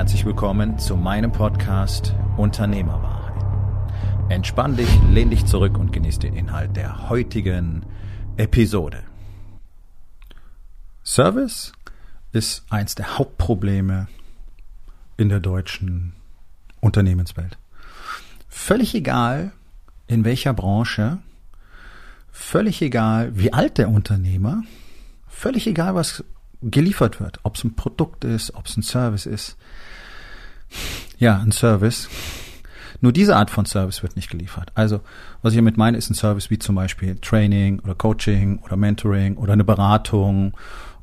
Herzlich willkommen zu meinem Podcast Unternehmerwahrheit. Entspann dich, lehn dich zurück und genieß den Inhalt der heutigen Episode. Service ist eins der Hauptprobleme in der deutschen Unternehmenswelt. Völlig egal, in welcher Branche, völlig egal, wie alt der Unternehmer, völlig egal, was geliefert wird, ob es ein Produkt ist, ob es ein Service ist. Ja, ein Service. Nur diese Art von Service wird nicht geliefert. Also, was ich damit meine, ist ein Service wie zum Beispiel Training oder Coaching oder Mentoring oder eine Beratung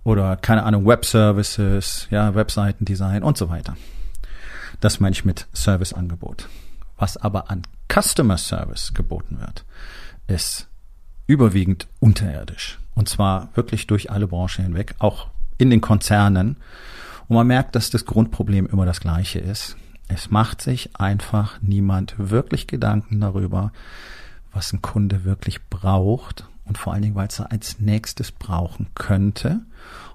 oder keine Ahnung, Web-Services, ja, Webseitendesign und so weiter. Das meine ich mit Serviceangebot. Was aber an Customer Service geboten wird, ist überwiegend unterirdisch. Und zwar wirklich durch alle Branchen hinweg, auch in den Konzernen. Und man merkt, dass das Grundproblem immer das gleiche ist. Es macht sich einfach niemand wirklich Gedanken darüber, was ein Kunde wirklich braucht und vor allen Dingen, weil es er als nächstes brauchen könnte.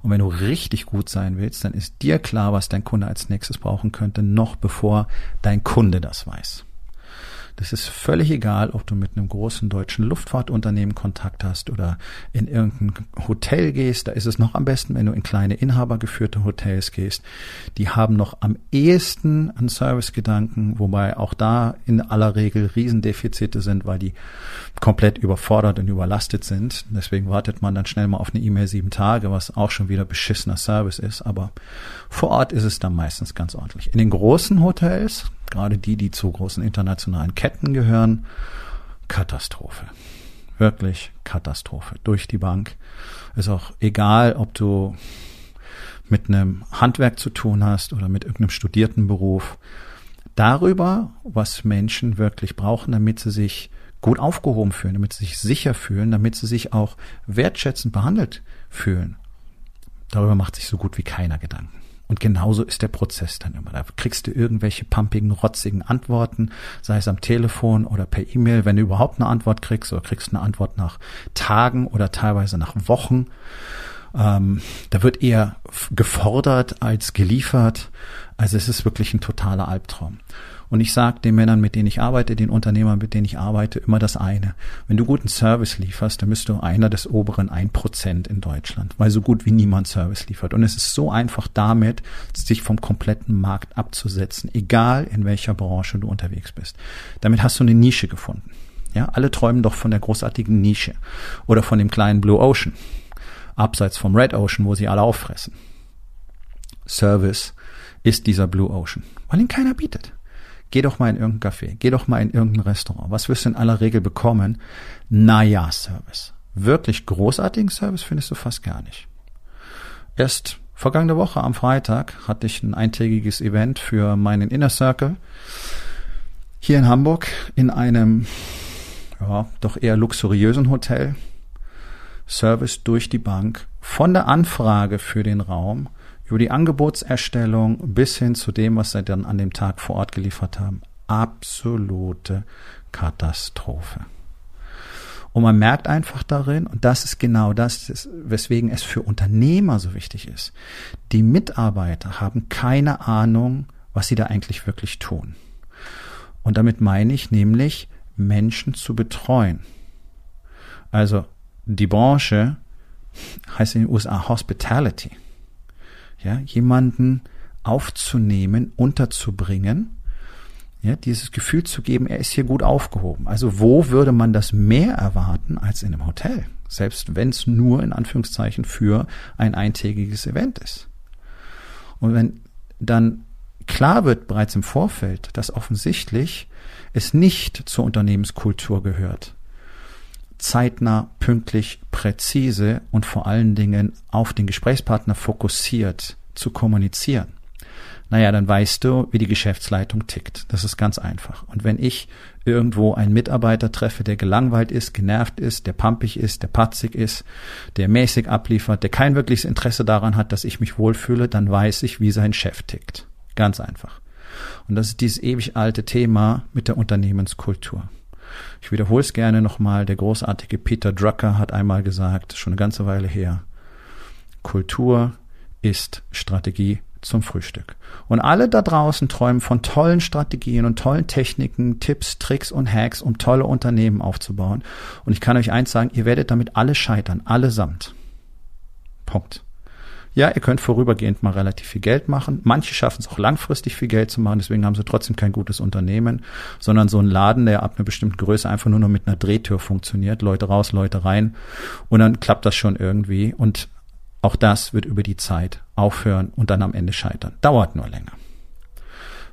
Und wenn du richtig gut sein willst, dann ist dir klar, was dein Kunde als nächstes brauchen könnte, noch bevor dein Kunde das weiß. Das ist völlig egal, ob du mit einem großen deutschen Luftfahrtunternehmen Kontakt hast oder in irgendein Hotel gehst. Da ist es noch am besten, wenn du in kleine inhabergeführte Hotels gehst. Die haben noch am ehesten einen Servicegedanken, wobei auch da in aller Regel Riesendefizite sind, weil die komplett überfordert und überlastet sind. Deswegen wartet man dann schnell mal auf eine E-Mail sieben Tage, was auch schon wieder beschissener Service ist. Aber vor Ort ist es dann meistens ganz ordentlich. In den großen Hotels, gerade die, die zu großen internationalen Ketten gehören, Katastrophe. Wirklich Katastrophe. Durch die Bank. Ist auch egal, ob du mit einem Handwerk zu tun hast oder mit irgendeinem studierten Beruf. Darüber, was Menschen wirklich brauchen, damit sie sich gut aufgehoben fühlen, damit sie sich sicher fühlen, damit sie sich auch wertschätzend behandelt fühlen. Darüber macht sich so gut wie keiner Gedanken. Und genauso ist der Prozess dann immer. Da kriegst du irgendwelche pumpigen, rotzigen Antworten, sei es am Telefon oder per E-Mail, wenn du überhaupt eine Antwort kriegst oder kriegst eine Antwort nach Tagen oder teilweise nach Wochen. Ähm, da wird eher gefordert als geliefert. Also es ist wirklich ein totaler Albtraum. Und ich sage den Männern, mit denen ich arbeite, den Unternehmern, mit denen ich arbeite, immer das eine. Wenn du guten Service lieferst, dann bist du einer des oberen ein Prozent in Deutschland, weil so gut wie niemand Service liefert. Und es ist so einfach damit, sich vom kompletten Markt abzusetzen, egal in welcher Branche du unterwegs bist. Damit hast du eine Nische gefunden. Ja, alle träumen doch von der großartigen Nische oder von dem kleinen Blue Ocean, abseits vom Red Ocean, wo sie alle auffressen. Service ist dieser Blue Ocean, weil ihn keiner bietet. Geh doch mal in irgendein Café, geh doch mal in irgendein Restaurant. Was wirst du in aller Regel bekommen? Naja, Service. Wirklich großartigen Service findest du fast gar nicht. Erst vergangene Woche am Freitag hatte ich ein eintägiges Event für meinen Inner Circle hier in Hamburg in einem ja, doch eher luxuriösen Hotel. Service durch die Bank von der Anfrage für den Raum über die Angebotserstellung bis hin zu dem, was sie dann an dem Tag vor Ort geliefert haben. Absolute Katastrophe. Und man merkt einfach darin, und das ist genau das, weswegen es für Unternehmer so wichtig ist. Die Mitarbeiter haben keine Ahnung, was sie da eigentlich wirklich tun. Und damit meine ich nämlich, Menschen zu betreuen. Also die Branche heißt in den USA Hospitality ja, jemanden aufzunehmen, unterzubringen, ja, dieses Gefühl zu geben, er ist hier gut aufgehoben. Also wo würde man das mehr erwarten als in einem Hotel? Selbst wenn es nur in Anführungszeichen für ein eintägiges Event ist. Und wenn dann klar wird bereits im Vorfeld, dass offensichtlich es nicht zur Unternehmenskultur gehört, zeitnah, pünktlich, präzise und vor allen Dingen auf den Gesprächspartner fokussiert zu kommunizieren. Naja, dann weißt du, wie die Geschäftsleitung tickt. Das ist ganz einfach. Und wenn ich irgendwo einen Mitarbeiter treffe, der gelangweilt ist, genervt ist, der pampig ist, der patzig ist, der mäßig abliefert, der kein wirkliches Interesse daran hat, dass ich mich wohlfühle, dann weiß ich, wie sein Chef tickt. Ganz einfach. Und das ist dieses ewig alte Thema mit der Unternehmenskultur. Ich wiederhole es gerne nochmal. Der großartige Peter Drucker hat einmal gesagt, schon eine ganze Weile her, Kultur ist Strategie zum Frühstück. Und alle da draußen träumen von tollen Strategien und tollen Techniken, Tipps, Tricks und Hacks, um tolle Unternehmen aufzubauen. Und ich kann euch eins sagen, ihr werdet damit alle scheitern, allesamt. Punkt. Ja, ihr könnt vorübergehend mal relativ viel Geld machen. Manche schaffen es auch langfristig viel Geld zu machen, deswegen haben sie trotzdem kein gutes Unternehmen, sondern so ein Laden, der ab einer bestimmten Größe einfach nur noch mit einer Drehtür funktioniert. Leute raus, Leute rein. Und dann klappt das schon irgendwie. Und auch das wird über die Zeit aufhören und dann am Ende scheitern. Dauert nur länger.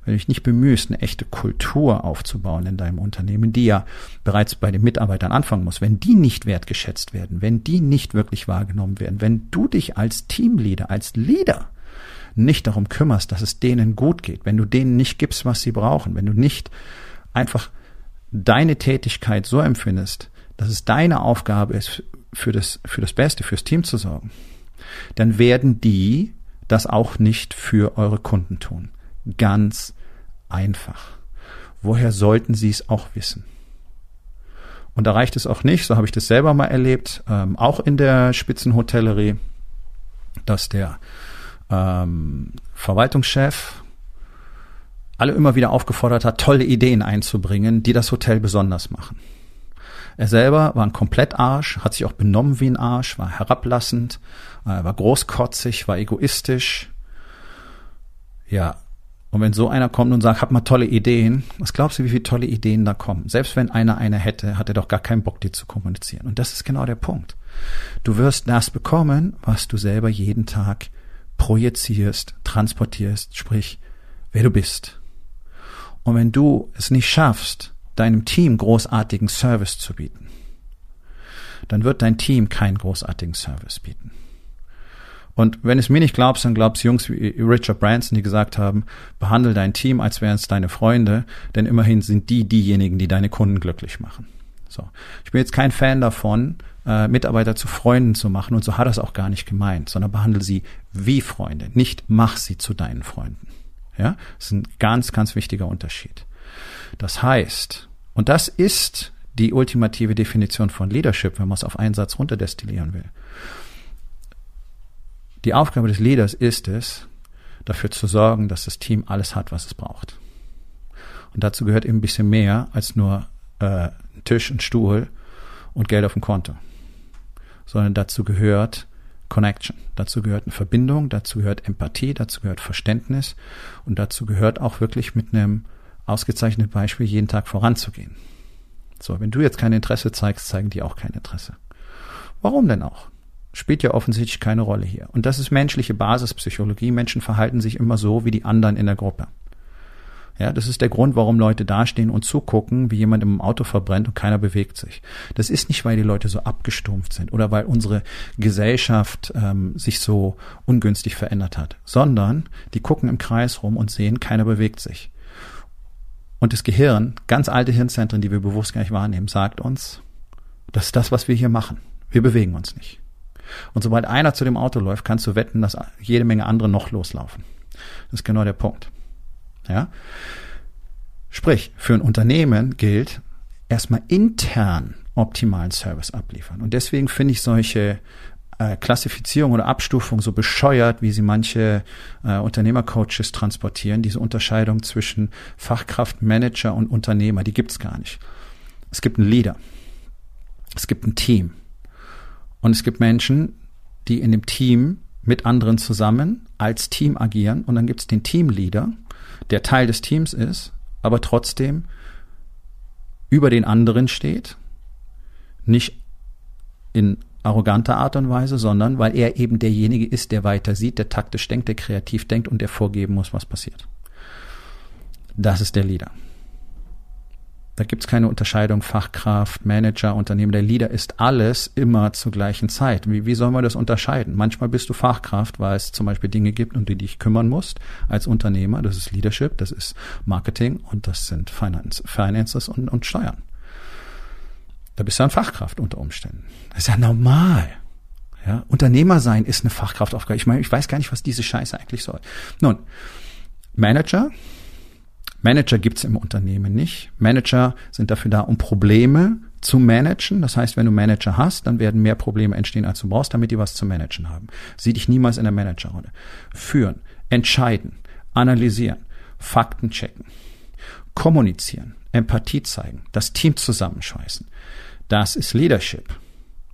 Wenn du dich nicht bemühst, eine echte Kultur aufzubauen in deinem Unternehmen, die ja bereits bei den Mitarbeitern anfangen muss, wenn die nicht wertgeschätzt werden, wenn die nicht wirklich wahrgenommen werden, wenn du dich als Teamleader, als Leader nicht darum kümmerst, dass es denen gut geht, wenn du denen nicht gibst, was sie brauchen, wenn du nicht einfach deine Tätigkeit so empfindest, dass es deine Aufgabe ist, für das, für das Beste, fürs Team zu sorgen, dann werden die das auch nicht für eure Kunden tun. Ganz einfach. Woher sollten sie es auch wissen? Und da reicht es auch nicht, so habe ich das selber mal erlebt, ähm, auch in der Spitzenhotellerie, dass der ähm, Verwaltungschef alle immer wieder aufgefordert hat, tolle Ideen einzubringen, die das Hotel besonders machen. Er selber war ein Komplettarsch, hat sich auch benommen wie ein Arsch, war herablassend, äh, war großkotzig, war egoistisch. Ja. Und wenn so einer kommt und sagt, hab mal tolle Ideen, was glaubst du, wie viele tolle Ideen da kommen? Selbst wenn einer eine hätte, hat er doch gar keinen Bock, die zu kommunizieren. Und das ist genau der Punkt. Du wirst das bekommen, was du selber jeden Tag projizierst, transportierst, sprich, wer du bist. Und wenn du es nicht schaffst, deinem Team großartigen Service zu bieten, dann wird dein Team keinen großartigen Service bieten. Und wenn es mir nicht glaubst, dann glaubst Jungs wie Richard Branson, die gesagt haben, behandle dein Team, als wären es deine Freunde, denn immerhin sind die diejenigen, die deine Kunden glücklich machen. So. Ich bin jetzt kein Fan davon, äh, Mitarbeiter zu Freunden zu machen und so hat er es auch gar nicht gemeint, sondern behandle sie wie Freunde, nicht mach sie zu deinen Freunden. Ja, das ist ein ganz, ganz wichtiger Unterschied. Das heißt, und das ist die ultimative Definition von Leadership, wenn man es auf einen Satz runterdestillieren will. Die Aufgabe des Leaders ist es, dafür zu sorgen, dass das Team alles hat, was es braucht. Und dazu gehört eben ein bisschen mehr als nur äh, Tisch, ein Stuhl und Geld auf dem Konto. Sondern dazu gehört Connection. Dazu gehört eine Verbindung, dazu gehört Empathie, dazu gehört Verständnis und dazu gehört auch wirklich mit einem ausgezeichnete Beispiel, jeden Tag voranzugehen. So, wenn du jetzt kein Interesse zeigst, zeigen die auch kein Interesse. Warum denn auch? Spielt ja offensichtlich keine Rolle hier. Und das ist menschliche Basispsychologie. Menschen verhalten sich immer so wie die anderen in der Gruppe. Ja, das ist der Grund, warum Leute dastehen und zugucken, wie jemand im Auto verbrennt und keiner bewegt sich. Das ist nicht, weil die Leute so abgestumpft sind oder weil unsere Gesellschaft ähm, sich so ungünstig verändert hat, sondern die gucken im Kreis rum und sehen, keiner bewegt sich. Und das Gehirn, ganz alte Hirnzentren, die wir bewusst gar nicht wahrnehmen, sagt uns, das ist das, was wir hier machen. Wir bewegen uns nicht. Und sobald einer zu dem Auto läuft, kannst du wetten, dass jede Menge andere noch loslaufen. Das ist genau der Punkt. Ja? Sprich, für ein Unternehmen gilt, erstmal intern optimalen Service abliefern. Und deswegen finde ich solche äh, Klassifizierung oder Abstufung so bescheuert, wie sie manche äh, Unternehmercoaches transportieren. Diese Unterscheidung zwischen Fachkraft, Manager und Unternehmer, die gibt's gar nicht. Es gibt einen Leader. Es gibt ein Team. Und es gibt Menschen, die in dem Team mit anderen zusammen als Team agieren. Und dann gibt's den Teamleader, der Teil des Teams ist, aber trotzdem über den anderen steht, nicht in arroganter Art und Weise, sondern weil er eben derjenige ist, der weiter sieht, der taktisch denkt, der kreativ denkt und der vorgeben muss, was passiert. Das ist der Leader. Da gibt's keine Unterscheidung Fachkraft, Manager, Unternehmen. Der Leader ist alles immer zur gleichen Zeit. Wie, wie soll man das unterscheiden? Manchmal bist du Fachkraft, weil es zum Beispiel Dinge gibt, um die dich kümmern musst als Unternehmer. Das ist Leadership, das ist Marketing und das sind Finance, Finances und, und Steuern. Da bist du ein Fachkraft unter Umständen. Das ist ja normal. Ja, Unternehmer sein ist eine Fachkraftaufgabe. Ich meine, ich weiß gar nicht, was diese Scheiße eigentlich soll. Nun, Manager. Manager gibt's im Unternehmen nicht. Manager sind dafür da, um Probleme zu managen. Das heißt, wenn du Manager hast, dann werden mehr Probleme entstehen, als du brauchst, damit die was zu managen haben. Sieh dich niemals in der Managerrolle. Führen, entscheiden, analysieren, Fakten checken, kommunizieren, Empathie zeigen, das Team zusammenschweißen. Das ist Leadership.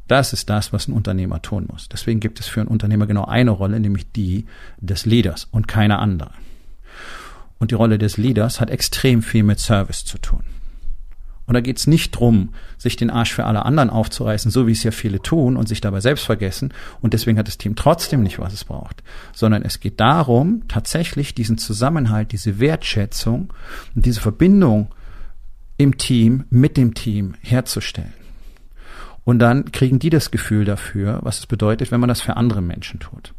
Das ist das, was ein Unternehmer tun muss. Deswegen gibt es für einen Unternehmer genau eine Rolle, nämlich die des Leaders und keine andere. Und die Rolle des Leaders hat extrem viel mit Service zu tun. Und da geht es nicht drum, sich den Arsch für alle anderen aufzureißen, so wie es ja viele tun und sich dabei selbst vergessen. Und deswegen hat das Team trotzdem nicht, was es braucht. Sondern es geht darum, tatsächlich diesen Zusammenhalt, diese Wertschätzung und diese Verbindung im Team, mit dem Team herzustellen. Und dann kriegen die das Gefühl dafür, was es bedeutet, wenn man das für andere Menschen tut.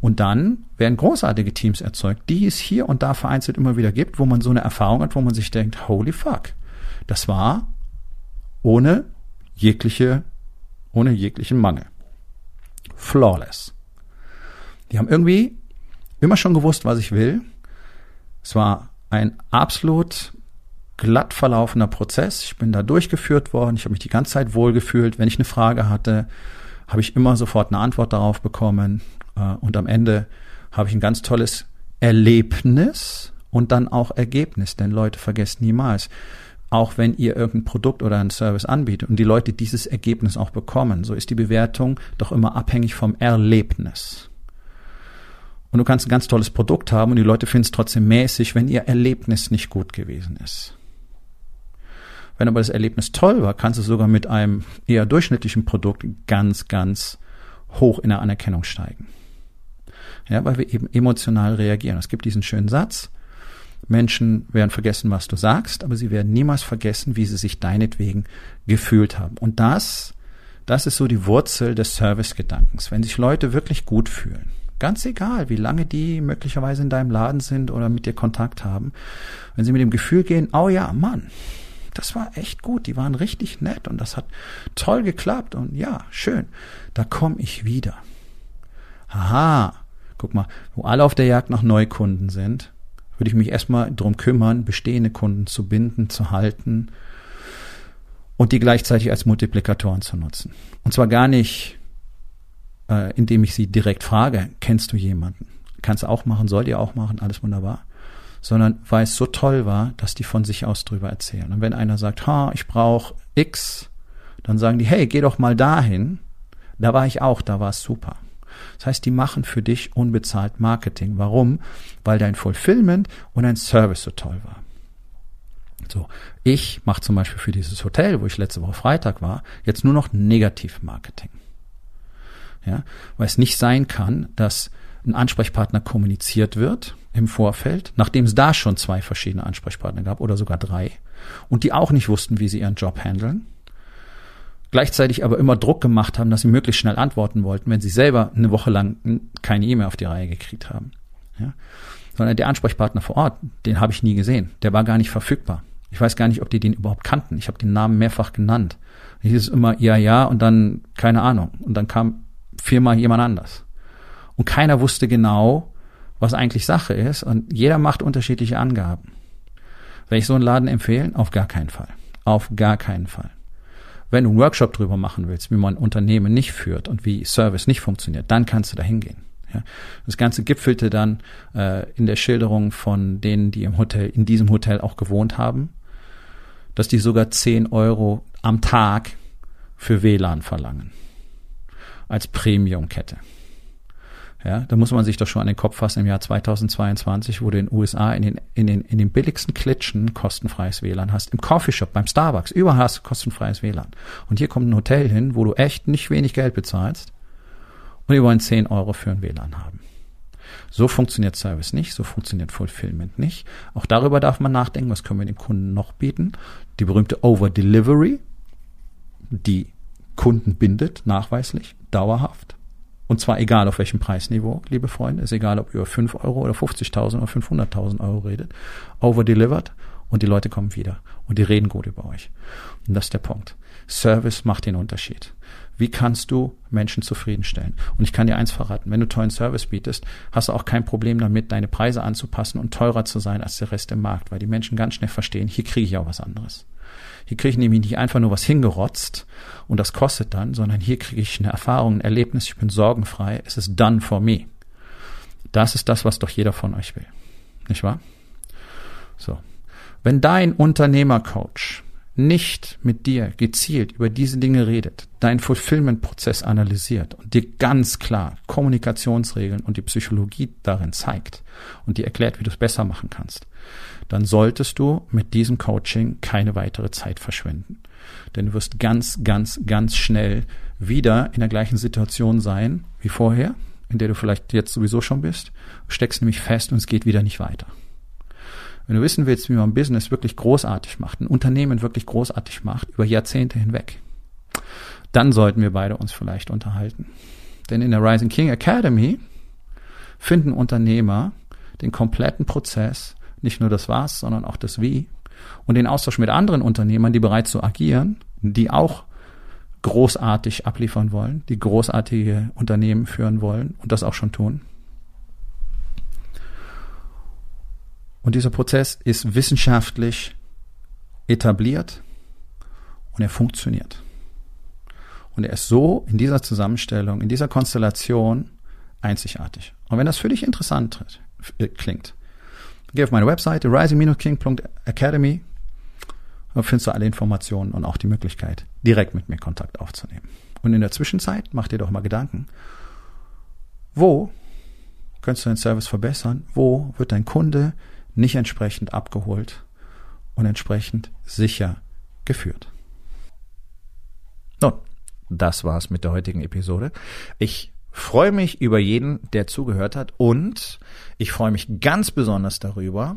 Und dann werden großartige Teams erzeugt, die es hier und da vereinzelt immer wieder gibt, wo man so eine Erfahrung hat, wo man sich denkt, holy fuck, das war ohne jegliche, ohne jeglichen Mangel. Flawless. Die haben irgendwie immer schon gewusst, was ich will. Es war ein absolut glatt verlaufender Prozess. Ich bin da durchgeführt worden. Ich habe mich die ganze Zeit wohlgefühlt. Wenn ich eine Frage hatte, habe ich immer sofort eine Antwort darauf bekommen. Äh, und am Ende habe ich ein ganz tolles Erlebnis und dann auch Ergebnis. Denn Leute, vergesst niemals, auch wenn ihr irgendein Produkt oder einen Service anbietet und die Leute dieses Ergebnis auch bekommen, so ist die Bewertung doch immer abhängig vom Erlebnis. Und du kannst ein ganz tolles Produkt haben und die Leute finden es trotzdem mäßig, wenn ihr Erlebnis nicht gut gewesen ist. Wenn aber das Erlebnis toll war, kannst du sogar mit einem eher durchschnittlichen Produkt ganz, ganz hoch in der Anerkennung steigen. Ja, weil wir eben emotional reagieren. Es gibt diesen schönen Satz. Menschen werden vergessen, was du sagst, aber sie werden niemals vergessen, wie sie sich deinetwegen gefühlt haben. Und das, das ist so die Wurzel des Servicegedankens. Wenn sich Leute wirklich gut fühlen, ganz egal, wie lange die möglicherweise in deinem Laden sind oder mit dir Kontakt haben, wenn sie mit dem Gefühl gehen, oh ja, Mann, das war echt gut, die waren richtig nett und das hat toll geklappt und ja, schön, da komme ich wieder. Aha, guck mal, wo alle auf der Jagd nach Neukunden sind, würde ich mich erstmal drum kümmern, bestehende Kunden zu binden, zu halten und die gleichzeitig als Multiplikatoren zu nutzen. Und zwar gar nicht, äh, indem ich sie direkt frage, kennst du jemanden? Kannst du auch machen, sollt ihr auch machen, alles wunderbar sondern weil es so toll war, dass die von sich aus drüber erzählen. Und wenn einer sagt, ha, ich brauche X, dann sagen die, hey, geh doch mal dahin. Da war ich auch, da war es super. Das heißt, die machen für dich unbezahlt Marketing. Warum? Weil dein Fulfillment und dein Service so toll war. So, ich mache zum Beispiel für dieses Hotel, wo ich letzte Woche Freitag war, jetzt nur noch Negativ-Marketing. Ja, weil es nicht sein kann, dass ein Ansprechpartner kommuniziert wird im Vorfeld, nachdem es da schon zwei verschiedene Ansprechpartner gab oder sogar drei und die auch nicht wussten, wie sie ihren Job handeln, gleichzeitig aber immer Druck gemacht haben, dass sie möglichst schnell antworten wollten, wenn sie selber eine Woche lang keine E-Mail auf die Reihe gekriegt haben. Ja? Sondern der Ansprechpartner vor Ort, den habe ich nie gesehen. Der war gar nicht verfügbar. Ich weiß gar nicht, ob die den überhaupt kannten. Ich habe den Namen mehrfach genannt. Ich hieß es immer ja, ja und dann keine Ahnung. Und dann kam viermal jemand anders. Und keiner wusste genau, was eigentlich Sache ist. Und jeder macht unterschiedliche Angaben. Will ich so einen Laden empfehlen? Auf gar keinen Fall. Auf gar keinen Fall. Wenn du einen Workshop drüber machen willst, wie man Unternehmen nicht führt und wie Service nicht funktioniert, dann kannst du da hingehen. Ja, das Ganze gipfelte dann äh, in der Schilderung von denen, die im Hotel, in diesem Hotel auch gewohnt haben, dass die sogar 10 Euro am Tag für WLAN verlangen. Als Premium-Kette. Ja, da muss man sich doch schon an den Kopf fassen. Im Jahr 2022, wo du in den USA in den, in den, in den billigsten Klitschen kostenfreies WLAN hast. Im Coffeeshop, beim Starbucks, überall hast du kostenfreies WLAN. Und hier kommt ein Hotel hin, wo du echt nicht wenig Geld bezahlst. Und die wollen 10 Euro für ein WLAN haben. So funktioniert Service nicht, so funktioniert Fulfillment nicht. Auch darüber darf man nachdenken, was können wir dem Kunden noch bieten. Die berühmte Over-Delivery, die Kunden bindet, nachweislich, dauerhaft. Und zwar egal auf welchem Preisniveau, liebe Freunde, ist egal, ob ihr über 5 Euro oder 50.000 oder 500.000 Euro redet. Over-delivered und die Leute kommen wieder und die reden gut über euch. Und das ist der Punkt. Service macht den Unterschied. Wie kannst du Menschen zufriedenstellen? Und ich kann dir eins verraten, wenn du tollen Service bietest, hast du auch kein Problem damit, deine Preise anzupassen und teurer zu sein als der Rest im Markt, weil die Menschen ganz schnell verstehen, hier kriege ich auch was anderes. Hier kriege ich nämlich nicht einfach nur was hingerotzt und das kostet dann, sondern hier kriege ich eine Erfahrung, ein Erlebnis, ich bin sorgenfrei, es ist done for me. Das ist das, was doch jeder von euch will. Nicht wahr? So. Wenn dein Unternehmercoach nicht mit dir gezielt über diese Dinge redet, deinen Fulfillment-Prozess analysiert und dir ganz klar Kommunikationsregeln und die Psychologie darin zeigt und dir erklärt, wie du es besser machen kannst, dann solltest du mit diesem Coaching keine weitere Zeit verschwenden. Denn du wirst ganz, ganz, ganz schnell wieder in der gleichen Situation sein wie vorher, in der du vielleicht jetzt sowieso schon bist, steckst nämlich fest und es geht wieder nicht weiter. Wenn du wissen willst, wie man Business wirklich großartig macht, ein Unternehmen wirklich großartig macht, über Jahrzehnte hinweg, dann sollten wir beide uns vielleicht unterhalten. Denn in der Rising King Academy finden Unternehmer den kompletten Prozess, nicht nur das Was, sondern auch das Wie und den Austausch mit anderen Unternehmern, die bereits so agieren, die auch großartig abliefern wollen, die großartige Unternehmen führen wollen und das auch schon tun. Und dieser Prozess ist wissenschaftlich etabliert und er funktioniert. Und er ist so in dieser Zusammenstellung, in dieser Konstellation einzigartig. Und wenn das für dich interessant äh, klingt, geh auf meine Webseite rising-king.academy da findest du alle Informationen und auch die Möglichkeit, direkt mit mir Kontakt aufzunehmen. Und in der Zwischenzeit mach dir doch mal Gedanken, wo könntest du deinen Service verbessern? Wo wird dein Kunde nicht entsprechend abgeholt und entsprechend sicher geführt. Nun, das war's mit der heutigen Episode. Ich freue mich über jeden, der zugehört hat und ich freue mich ganz besonders darüber,